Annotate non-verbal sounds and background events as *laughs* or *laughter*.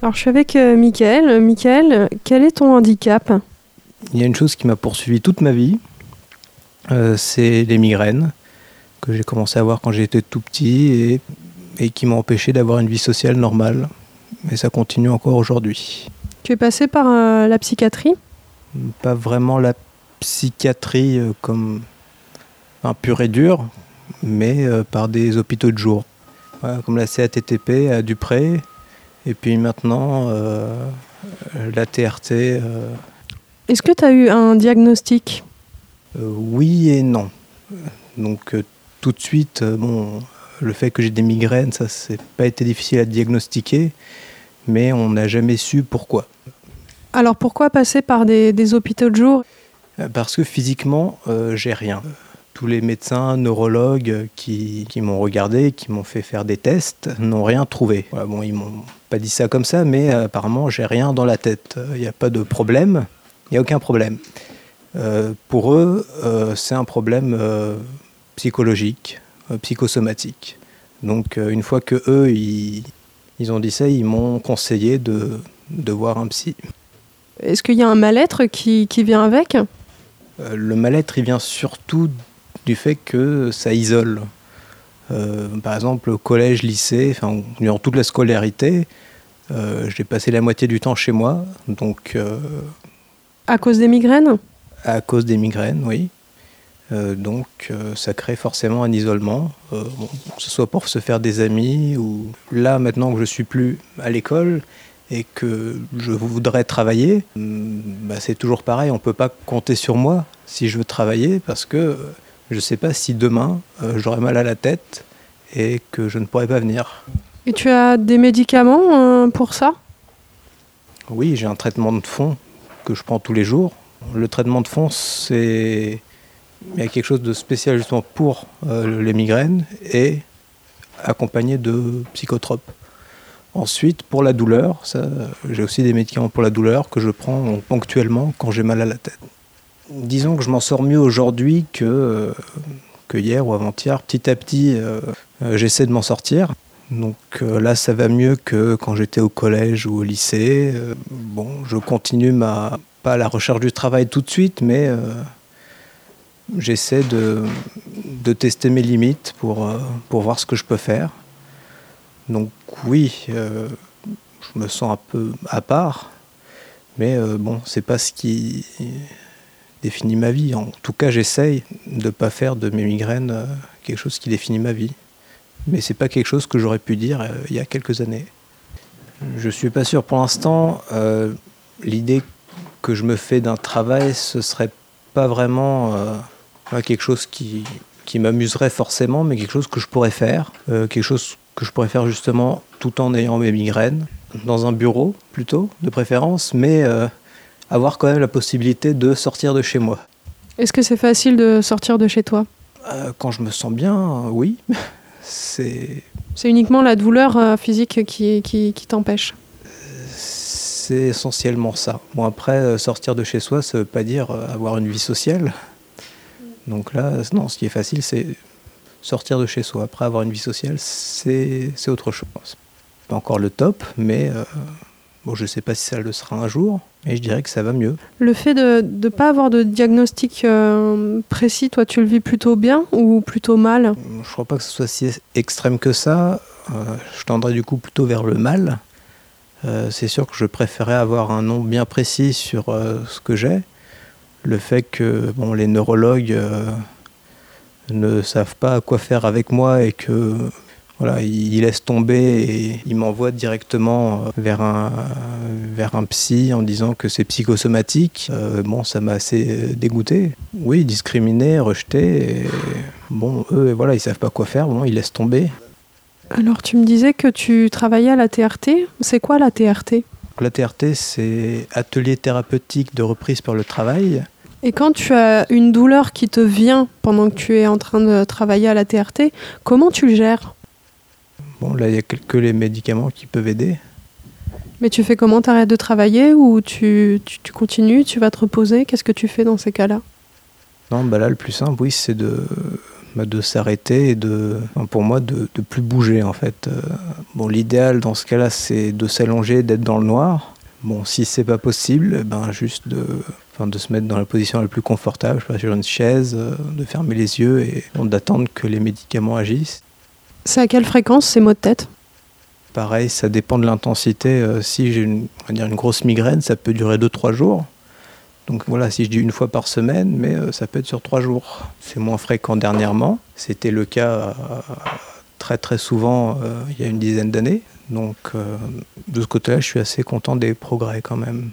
Alors je suis avec euh, Michael. Michael, quel est ton handicap? Il y a une chose qui m'a poursuivi toute ma vie, euh, c'est les migraines que j'ai commencé à avoir quand j'étais tout petit et, et qui m'ont empêché d'avoir une vie sociale normale. Et ça continue encore aujourd'hui. Tu es passé par euh, la psychiatrie? Pas vraiment la psychiatrie euh, comme un pur et dur, mais euh, par des hôpitaux de jour, Voilà, comme la CATTP à Dupré, et puis maintenant euh, la TRT. euh, Est-ce que tu as eu un diagnostic? Euh, oui et non. Donc tout de suite, bon, le fait que j'ai des migraines, ça c'est pas été difficile à diagnostiquer, mais on n'a jamais su pourquoi. Alors pourquoi passer par des, des hôpitaux de jour? Parce que physiquement, euh, j'ai rien. Tous les médecins, neurologues qui, qui m'ont regardé, qui m'ont fait faire des tests, n'ont rien trouvé. Voilà, bon, ils m'ont pas dit ça comme ça, mais euh, apparemment, j'ai rien dans la tête. Il n'y a pas de problème, il n'y a aucun problème. Euh, pour eux, euh, c'est un problème euh, psychologique, psychosomatique. Donc, une fois que eux, ils, ils ont dit ça, ils m'ont conseillé de, de voir un psy. Est-ce qu'il y a un mal-être qui, qui vient avec? Le mal-être, il vient surtout du fait que ça isole. Euh, par exemple, au collège, lycée, enfin, durant toute la scolarité, euh, j'ai passé la moitié du temps chez moi, donc euh, À cause des migraines? à cause des migraines, oui. Euh, donc ça crée forcément un isolement, bon, que ce soit pour se faire des amis ou là maintenant que je suis plus à l'école et que je voudrais travailler, hum, bah, c'est toujours pareil, on peut pas compter sur moi si je veux travailler parce que je sais pas si demain euh, j'aurai mal à la tête et que je ne pourrai pas venir. Et tu as des médicaments euh, pour ça? Oui, j'ai un traitement de fond que je prends tous les jours. Le traitement de fond, c'est il y a quelque chose de spécial justement pour euh, les migraines et accompagné de psychotropes. Ensuite, pour la douleur, j'ai aussi des médicaments pour la douleur que je prends ponctuellement quand j'ai mal à la tête. Disons que je m'en sors mieux aujourd'hui que, euh, hier ou avant-hier. Petit à petit, euh, euh, j'essaie de m'en sortir. Donc là, ça va mieux que quand j'étais au collège ou au lycée. Bon, je continue ma pas la recherche du travail tout de suite, mais j'essaie de, de tester mes limites pour, pour voir ce que je peux faire. Donc oui, je me sens un peu à part, mais bon, c'est pas ce qui définit ma vie. En tout cas, j'essaye de ne pas faire de mes migraines euh, quelque chose qui définit ma vie. Mais c'est pas quelque chose que j'aurais pu dire euh, il y a quelques années. Je suis pas sûr pour l'instant. euh, L'idée que je me fais d'un travail, ce serait pas vraiment quelque chose qui, qui m'amuserait forcément, mais quelque chose que je pourrais faire, quelque chose que je pourrais faire justement tout en ayant mes migraines, dans un bureau plutôt, de préférence, mais avoir quand même la possibilité de sortir de chez moi. Est-ce que c'est facile de sortir de chez toi? Euh, quand je me sens bien, oui. *laughs* C'est C'est uniquement la douleur euh, physique qui, qui, qui t'empêche? c'est essentiellement ça. Bon, après, euh, sortir de chez soi, ça veut pas dire avoir une vie sociale. Donc là, non, ce qui est facile, c'est sortir de chez soi. Après, avoir une vie sociale, c'est c'est autre chose. Pas encore le top, mais euh, bon, je sais pas si ça le sera un jour, mais je dirais que ça va mieux. Le fait de ne pas avoir de diagnostic euh, précis, toi, tu le vis plutôt bien ou plutôt mal? Je crois pas que ce soit si extrême que ça. Euh, je tendrais du coup plutôt vers le mal. Euh, c'est sûr que je préférais avoir un nom bien précis sur ce que j'ai. Le fait que bon, les neurologues ne savent pas quoi faire avec moi et que voilà, ils laissent tomber et ils m'envoient directement euh, vers un, vers un psy en disant que c'est psychosomatique. Euh, bon, ça m'a assez dégoûté. Oui, discriminé, rejeté. Et bon, eux, voilà, ils savent pas quoi faire. Bon, ils laissent tomber. Alors, tu me disais que tu travaillais à la TRT. C'est quoi la TRT La TRT, c'est atelier thérapeutique de reprise par le travail. Et quand tu as une douleur qui te vient pendant que tu es en train de travailler à la TRT, comment tu le gères? Bon, là, il y a quelques les médicaments qui peuvent aider. Mais tu fais comment T'arrêtes de travailler ou tu, tu, tu continues Tu vas te reposer? Qu'est-ce que tu fais dans ces cas-là? Non, bah là, le plus simple, oui, c'est de bah, de s'arrêter et de, pour moi, de, de plus bouger en fait. Euh, bon, l'idéal dans ce cas-là, c'est de s'allonger, d'être dans le noir. Bon, si c'est pas possible, ben juste de, enfin, de se mettre dans la position la plus confortable, je sais pas, sur une chaise, euh, de fermer les yeux et d'attendre que les médicaments agissent. C'est à quelle fréquence ces maux de tête? Pareil, ça dépend de l'intensité. Euh, si j'ai une, grosse migraine, ça peut durer 2-3 jours. Donc voilà, si je dis une fois par semaine, mais euh, ça peut être sur 3 jours. C'est moins fréquent dernièrement. C'était le cas euh, très très souvent il y a une dizaine d'années. Donc de ce côté-là, je suis assez content des progrès quand même.